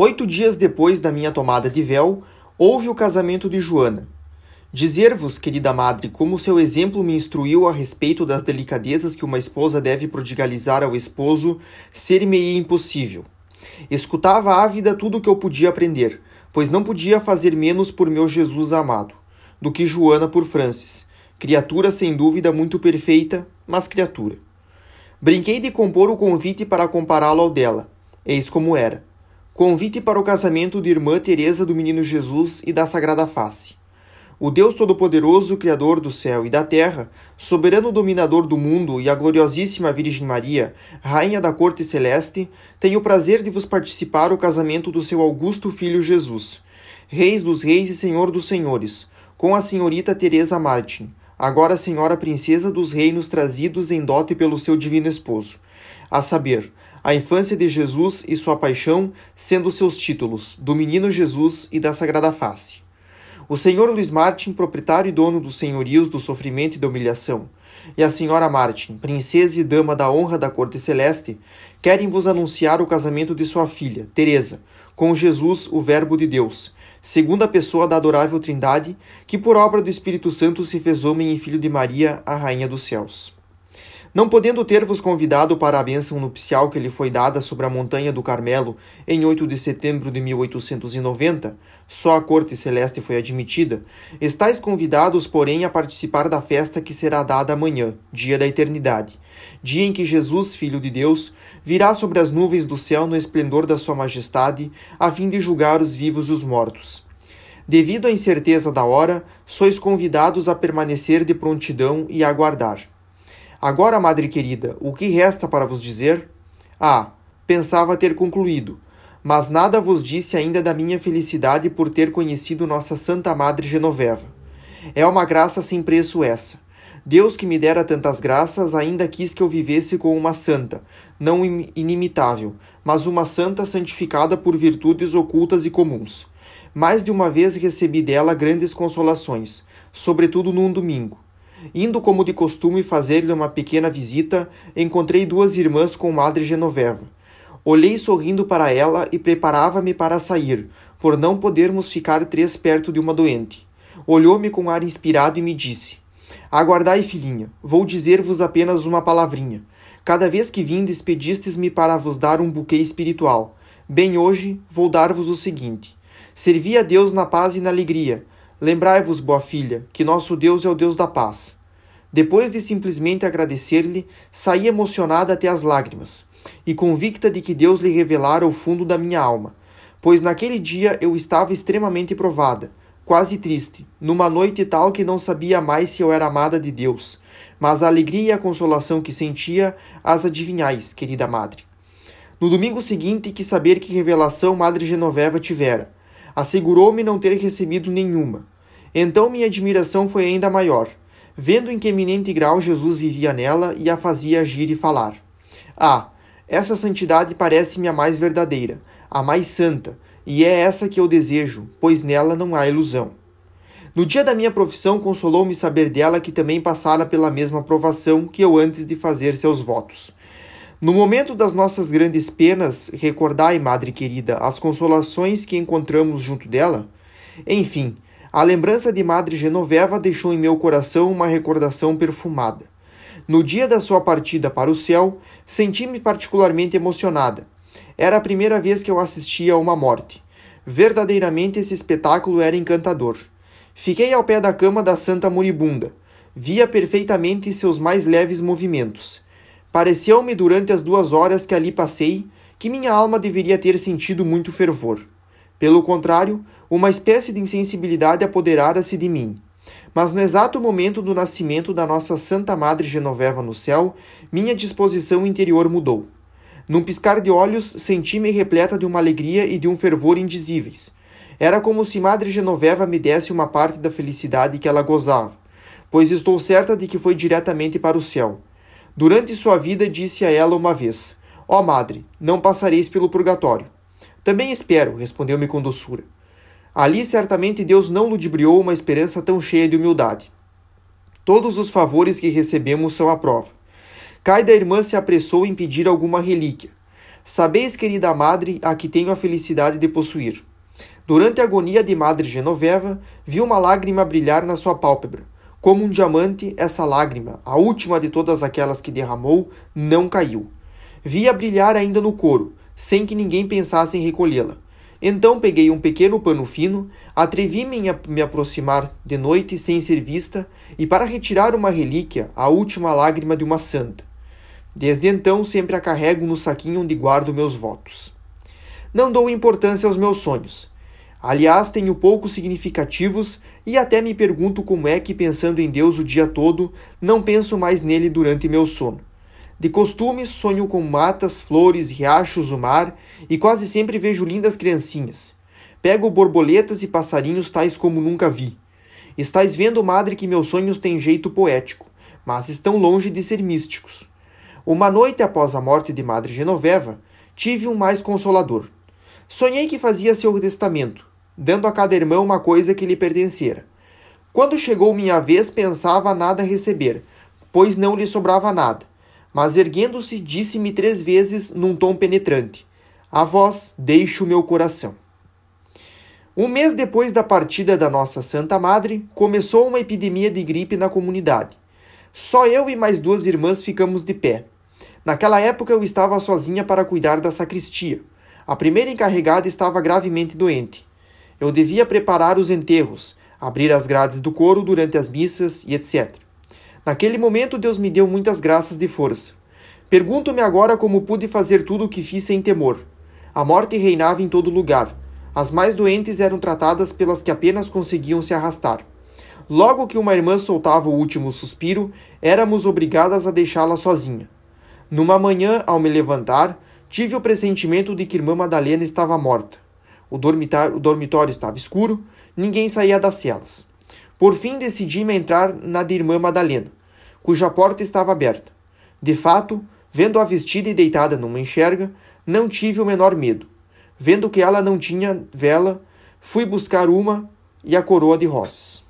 Oito dias depois da minha tomada de véu, houve o casamento de Joana. Dizer-vos, querida madre, como seu exemplo me instruiu a respeito das delicadezas que uma esposa deve prodigalizar ao esposo, ser-me impossível. Escutava ávida tudo o que eu podia aprender, pois não podia fazer menos por meu Jesus amado, do que Joana por Francis, criatura sem dúvida muito perfeita, mas criatura. Brinquei de compor o convite para compará-lo ao dela. Eis como era. Convite para o casamento de irmã Teresa do Menino Jesus e da Sagrada Face. O Deus Todo-Poderoso, Criador do céu e da terra, soberano dominador do mundo e a gloriosíssima Virgem Maria, Rainha da Corte Celeste, tem o prazer de vos participar o casamento do seu augusto filho Jesus, Reis dos Reis e Senhor dos Senhores, com a senhorita Teresa Martin, agora senhora princesa dos reinos trazidos em dote pelo seu divino esposo, a saber, a infância de Jesus e sua paixão sendo seus títulos, do menino Jesus e da Sagrada Face. O senhor Luiz Martin, proprietário e dono dos senhorios do sofrimento e da humilhação, e a senhora Martin, princesa e dama da honra da corte celeste, querem vos anunciar o casamento de sua filha, Teresa, com Jesus, o Verbo de Deus, segunda pessoa da adorável Trindade, que por obra do Espírito Santo se fez homem e filho de Maria, a rainha dos céus. Não podendo ter-vos convidado para a bênção nupcial que lhe foi dada sobre a montanha do Carmelo em 8 de setembro de 1890, só a corte celeste foi admitida, estáis convidados, porém, a participar da festa que será dada amanhã, dia da eternidade, dia em que Jesus, Filho de Deus, virá sobre as nuvens do céu no esplendor da sua majestade, a fim de julgar os vivos e os mortos. Devido à incerteza da hora, sois convidados a permanecer de prontidão e aguardar. Agora, madre querida, o que resta para vos dizer? Ah, pensava ter concluído, mas nada vos disse ainda da minha felicidade por ter conhecido nossa Santa Madre Genoveva. É uma graça sem preço essa. Deus que me dera tantas graças ainda quis que eu vivesse com uma santa, não inimitável, mas uma santa santificada por virtudes ocultas e comuns. Mais de uma vez recebi dela grandes consolações, sobretudo num domingo. Indo como de costume fazer-lhe uma pequena visita, encontrei duas irmãs com Madre Genoveva. Olhei sorrindo para ela e preparava-me para sair, por não podermos ficar três perto de uma doente. Olhou-me com ar inspirado e me disse: Aguardai, filhinha, vou dizer-vos apenas uma palavrinha. Cada vez que vindes, pedistes-me para vos dar um buquê espiritual. Bem hoje, vou dar-vos o seguinte: Servi a Deus na paz e na alegria Lembrai-vos, boa filha, que nosso Deus é o Deus da paz. Depois de simplesmente agradecer-lhe, saí emocionada até as lágrimas, e convicta de que Deus lhe revelara o fundo da minha alma, pois naquele dia eu estava extremamente provada, quase triste, numa noite tal que não sabia mais se eu era amada de Deus, mas a alegria e a consolação que sentia as adivinhais, querida madre. No domingo seguinte, quis saber que revelação Madre Genoveva tivera assegurou-me não ter recebido nenhuma. Então minha admiração foi ainda maior, vendo em que eminente grau Jesus vivia nela e a fazia agir e falar. Ah, essa santidade parece-me a mais verdadeira, a mais santa, e é essa que eu desejo, pois nela não há ilusão. No dia da minha profissão, consolou-me saber dela que também passara pela mesma provação que eu antes de fazer seus votos. No momento das nossas grandes penas, recordai, Madre querida, as consolações que encontramos junto dela? Enfim, a lembrança de Madre Genoveva deixou em meu coração uma recordação perfumada. No dia da sua partida para o céu, senti-me particularmente emocionada. Era a primeira vez que eu assistia a uma morte. Verdadeiramente esse espetáculo era encantador. Fiquei ao pé da cama da santa moribunda. Via perfeitamente seus mais leves movimentos. Pareceu-me durante as duas horas que ali passei que minha alma deveria ter sentido muito fervor. Pelo contrário, uma espécie de insensibilidade apoderara-se de mim. Mas no exato momento do nascimento da nossa Santa Madre Genoveva no céu, minha disposição interior mudou. Num piscar de olhos, senti-me repleta de uma alegria e de um fervor indizíveis. Era como se Madre Genoveva me desse uma parte da felicidade que ela gozava, pois estou certa de que foi diretamente para o céu. Durante sua vida disse a ela uma vez: Ó oh, madre, não passareis pelo purgatório. Também espero, respondeu-me com doçura. Ali certamente Deus não ludibriou uma esperança tão cheia de humildade. Todos os favores que recebemos são a prova. Cai da irmã se apressou em pedir alguma relíquia. Sabeis, querida madre, a que tenho a felicidade de possuir. Durante a agonia de Madre Genoveva, vi uma lágrima brilhar na sua pálpebra. Como um diamante, essa lágrima, a última de todas aquelas que derramou, não caiu. Vi-a brilhar ainda no couro, sem que ninguém pensasse em recolhê-la. Então peguei um pequeno pano fino, atrevi-me a me aproximar de noite sem ser vista, e para retirar uma relíquia, a última lágrima de uma santa. Desde então sempre a carrego no saquinho onde guardo meus votos. Não dou importância aos meus sonhos. Aliás, tenho poucos significativos e até me pergunto como é que, pensando em Deus o dia todo, não penso mais nele durante meu sono. De costume, sonho com matas, flores, riachos, o mar e quase sempre vejo lindas criancinhas. Pego borboletas e passarinhos tais como nunca vi. Estais vendo, madre, que meus sonhos têm jeito poético, mas estão longe de ser místicos. Uma noite após a morte de Madre Genoveva, tive um mais consolador. Sonhei que fazia seu testamento, dando a cada irmão uma coisa que lhe pertencera. Quando chegou minha vez, pensava nada receber, pois não lhe sobrava nada mas erguendo-se, disse-me três vezes num tom penetrante: A vós deixo meu coração. Um mês depois da partida da nossa Santa Madre, começou uma epidemia de gripe na comunidade. Só eu e mais duas irmãs ficamos de pé. Naquela época eu estava sozinha para cuidar da sacristia. A primeira encarregada estava gravemente doente. Eu devia preparar os enterros, abrir as grades do coro durante as missas e etc. Naquele momento, Deus me deu muitas graças de força. Pergunto-me agora como pude fazer tudo o que fiz sem temor. A morte reinava em todo lugar. As mais doentes eram tratadas pelas que apenas conseguiam se arrastar. Logo que uma irmã soltava o último suspiro, éramos obrigadas a deixá-la sozinha. Numa manhã, ao me levantar, tive o pressentimento de que irmã Madalena estava morta. O dormitório, o dormitório estava escuro, ninguém saía das celas. Por fim, decidi-me entrar na de irmã Madalena cuja porta estava aberta. De fato, vendo-a vestida e deitada numa enxerga, não tive o menor medo. Vendo que ela não tinha vela, fui buscar uma e a coroa de rosas.